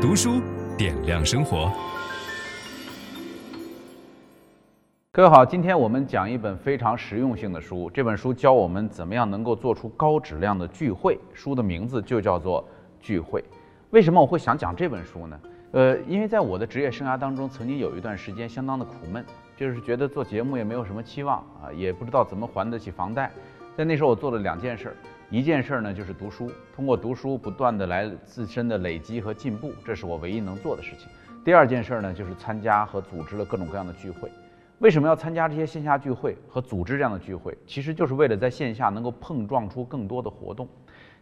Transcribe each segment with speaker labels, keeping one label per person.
Speaker 1: 读书点亮生活。
Speaker 2: 各位好，今天我们讲一本非常实用性的书。这本书教我们怎么样能够做出高质量的聚会。书的名字就叫做《聚会》。为什么我会想讲这本书呢？呃，因为在我的职业生涯当中，曾经有一段时间相当的苦闷，就是觉得做节目也没有什么期望啊，也不知道怎么还得起房贷。在那时候，我做了两件事。一件事儿呢，就是读书，通过读书不断的来自身的累积和进步，这是我唯一能做的事情。第二件事儿呢，就是参加和组织了各种各样的聚会。为什么要参加这些线下聚会和组织这样的聚会？其实就是为了在线下能够碰撞出更多的活动。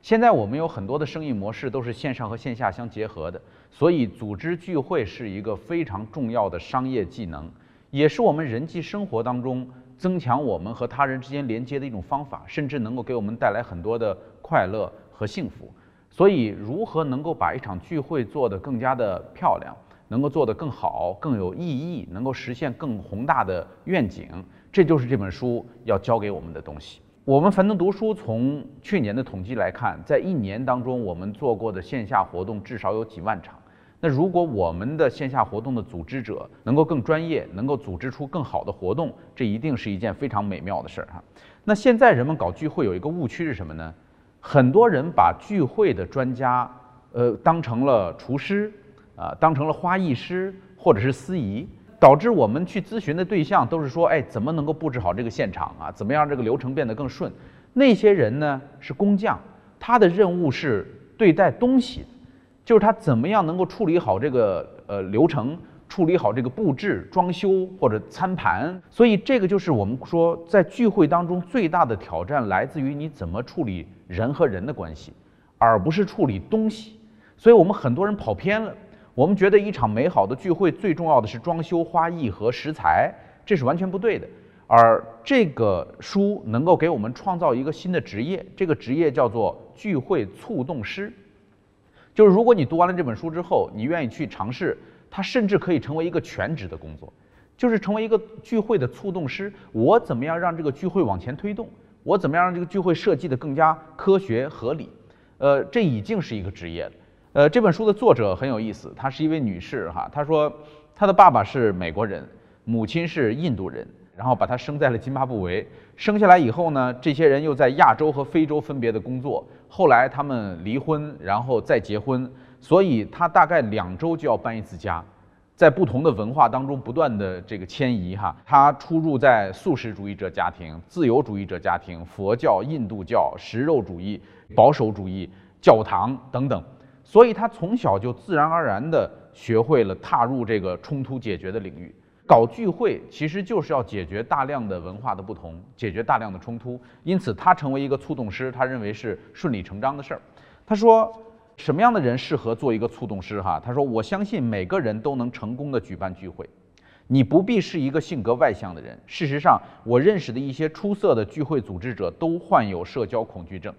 Speaker 2: 现在我们有很多的生意模式都是线上和线下相结合的，所以组织聚会是一个非常重要的商业技能，也是我们人际生活当中。增强我们和他人之间连接的一种方法，甚至能够给我们带来很多的快乐和幸福。所以，如何能够把一场聚会做得更加的漂亮，能够做得更好、更有意义，能够实现更宏大的愿景，这就是这本书要教给我们的东西。我们樊登读书从去年的统计来看，在一年当中，我们做过的线下活动至少有几万场。那如果我们的线下活动的组织者能够更专业，能够组织出更好的活动，这一定是一件非常美妙的事儿哈。那现在人们搞聚会有一个误区是什么呢？很多人把聚会的专家，呃，当成了厨师，啊，当成了花艺师或者是司仪，导致我们去咨询的对象都是说，哎，怎么能够布置好这个现场啊？怎么样这个流程变得更顺？那些人呢是工匠，他的任务是对待东西。就是他怎么样能够处理好这个呃流程，处理好这个布置、装修或者餐盘，所以这个就是我们说在聚会当中最大的挑战来自于你怎么处理人和人的关系，而不是处理东西。所以我们很多人跑偏了，我们觉得一场美好的聚会最重要的是装修、花艺和食材，这是完全不对的。而这个书能够给我们创造一个新的职业，这个职业叫做聚会促动师。就是如果你读完了这本书之后，你愿意去尝试，它甚至可以成为一个全职的工作，就是成为一个聚会的促动师。我怎么样让这个聚会往前推动？我怎么样让这个聚会设计得更加科学合理？呃，这已经是一个职业了。呃，这本书的作者很有意思，她是一位女士哈。她说，她的爸爸是美国人，母亲是印度人。然后把他生在了津巴布韦，生下来以后呢，这些人又在亚洲和非洲分别的工作。后来他们离婚，然后再结婚，所以他大概两周就要搬一次家，在不同的文化当中不断的这个迁移哈。他出入在素食主义者家庭、自由主义者家庭、佛教、印度教、食肉主义、保守主义、教堂等等，所以他从小就自然而然地学会了踏入这个冲突解决的领域。搞聚会其实就是要解决大量的文化的不同，解决大量的冲突，因此他成为一个促动师，他认为是顺理成章的事儿。他说，什么样的人适合做一个促动师？哈，他说，我相信每个人都能成功的举办聚会，你不必是一个性格外向的人。事实上，我认识的一些出色的聚会组织者都患有社交恐惧症。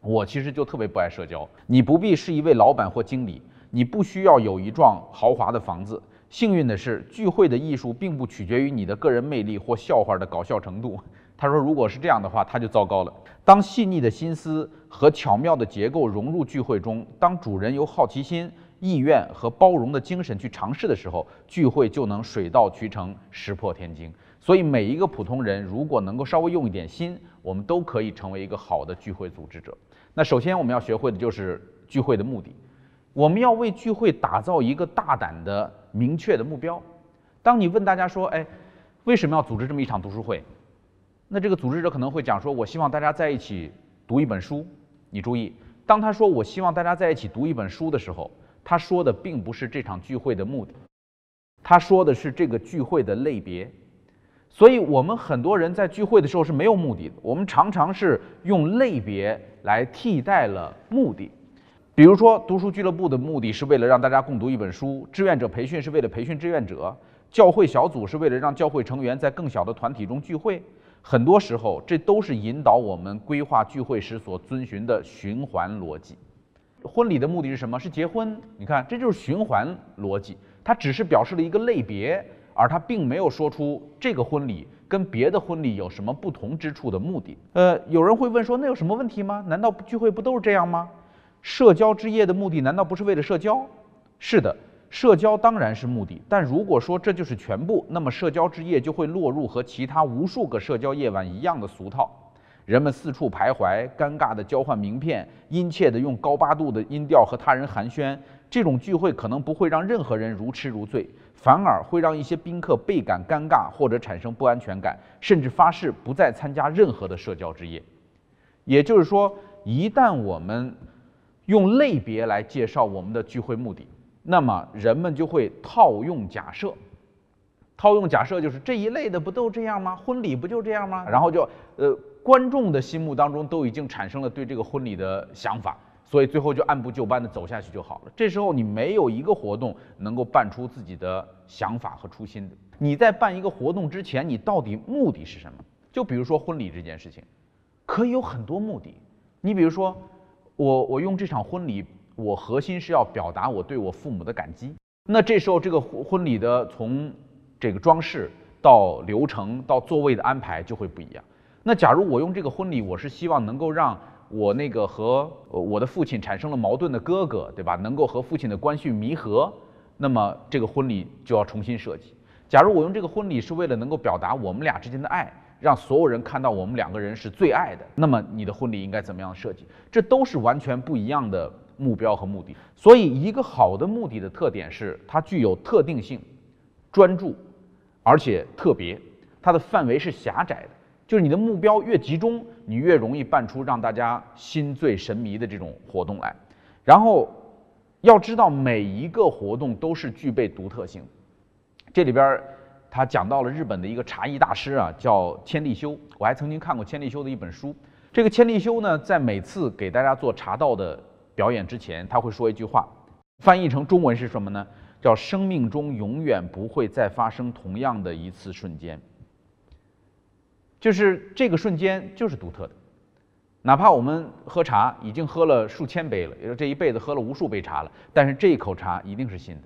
Speaker 2: 我其实就特别不爱社交。你不必是一位老板或经理，你不需要有一幢豪华的房子。幸运的是，聚会的艺术并不取决于你的个人魅力或笑话的搞笑程度。他说，如果是这样的话，他就糟糕了。当细腻的心思和巧妙的结构融入聚会中，当主人由好奇心、意愿和包容的精神去尝试的时候，聚会就能水到渠成、石破天惊。所以，每一个普通人如果能够稍微用一点心，我们都可以成为一个好的聚会组织者。那首先我们要学会的就是聚会的目的。我们要为聚会打造一个大胆的、明确的目标。当你问大家说：“哎，为什么要组织这么一场读书会？”那这个组织者可能会讲说：“我希望大家在一起读一本书。”你注意，当他说“我希望大家在一起读一本书”的时候，他说的并不是这场聚会的目的，他说的是这个聚会的类别。所以，我们很多人在聚会的时候是没有目的的，我们常常是用类别来替代了目的。比如说，读书俱乐部的目的是为了让大家共读一本书；志愿者培训是为了培训志愿者；教会小组是为了让教会成员在更小的团体中聚会。很多时候，这都是引导我们规划聚会时所遵循的循环逻辑。婚礼的目的是什么？是结婚。你看，这就是循环逻辑。它只是表示了一个类别，而它并没有说出这个婚礼跟别的婚礼有什么不同之处的目的。呃，有人会问说，那有什么问题吗？难道聚会不都是这样吗？社交之夜的目的难道不是为了社交？是的，社交当然是目的，但如果说这就是全部，那么社交之夜就会落入和其他无数个社交夜晚一样的俗套。人们四处徘徊，尴尬地交换名片，殷切地用高八度的音调和他人寒暄。这种聚会可能不会让任何人如痴如醉，反而会让一些宾客倍感尴尬或者产生不安全感，甚至发誓不再参加任何的社交之夜。也就是说，一旦我们用类别来介绍我们的聚会目的，那么人们就会套用假设。套用假设就是这一类的不都这样吗？婚礼不就这样吗？然后就呃。观众的心目当中都已经产生了对这个婚礼的想法，所以最后就按部就班的走下去就好了。这时候你没有一个活动能够办出自己的想法和初心的。你在办一个活动之前，你到底目的是什么？就比如说婚礼这件事情，可以有很多目的。你比如说，我我用这场婚礼，我核心是要表达我对我父母的感激。那这时候这个婚婚礼的从这个装饰到流程到座位的安排就会不一样。那假如我用这个婚礼，我是希望能够让我那个和我的父亲产生了矛盾的哥哥，对吧？能够和父亲的关系弥合，那么这个婚礼就要重新设计。假如我用这个婚礼是为了能够表达我们俩之间的爱，让所有人看到我们两个人是最爱的，那么你的婚礼应该怎么样设计？这都是完全不一样的目标和目的。所以，一个好的目的的特点是它具有特定性、专注，而且特别，它的范围是狭窄的。就是你的目标越集中，你越容易办出让大家心醉神迷的这种活动来。然后要知道每一个活动都是具备独特性。这里边他讲到了日本的一个茶艺大师啊，叫千利休。我还曾经看过千利休的一本书。这个千利休呢，在每次给大家做茶道的表演之前，他会说一句话，翻译成中文是什么呢？叫“生命中永远不会再发生同样的一次瞬间”。就是这个瞬间就是独特的，哪怕我们喝茶已经喝了数千杯了，也就这一辈子喝了无数杯茶了，但是这一口茶一定是新的。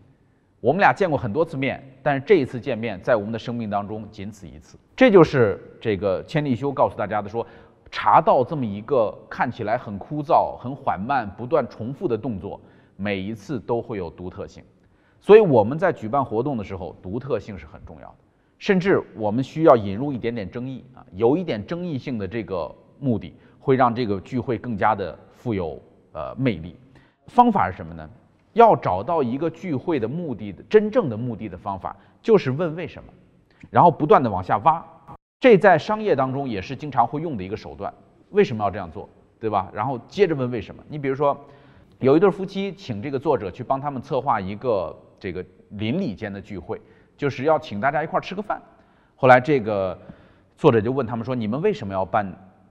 Speaker 2: 我们俩见过很多次面，但是这一次见面在我们的生命当中仅此一次。这就是这个千利休告诉大家的说，茶道这么一个看起来很枯燥、很缓慢、不断重复的动作，每一次都会有独特性。所以我们在举办活动的时候，独特性是很重要的。甚至我们需要引入一点点争议啊，有一点争议性的这个目的，会让这个聚会更加的富有呃魅力。方法是什么呢？要找到一个聚会的目的的真正的目的的方法，就是问为什么，然后不断的往下挖。这在商业当中也是经常会用的一个手段。为什么要这样做，对吧？然后接着问为什么。你比如说，有一对夫妻请这个作者去帮他们策划一个这个邻里间的聚会。就是要请大家一块儿吃个饭，后来这个作者就问他们说：“你们为什么要办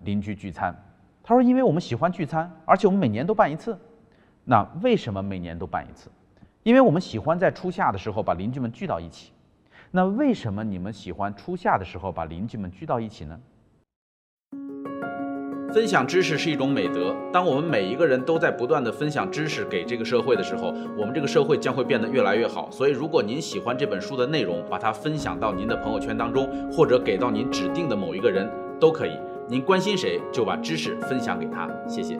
Speaker 2: 邻居聚餐？”他说：“因为我们喜欢聚餐，而且我们每年都办一次。”那为什么每年都办一次？因为我们喜欢在初夏的时候把邻居们聚到一起。那为什么你们喜欢初夏的时候把邻居们聚到一起呢？分享知识是一种美德。当我们每一个人都在不断地分享知识给这个社会的时候，我们这个社会将会变得越来越好。所以，如果您喜欢这本书的内容，把它分享到您的朋友圈当中，或者给到您指定的某一个人都可以。您关心谁，就把知识分享给他。谢谢。